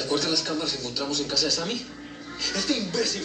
¿Te acuerdas las cámaras que encontramos en casa de Sammy? Este imbécil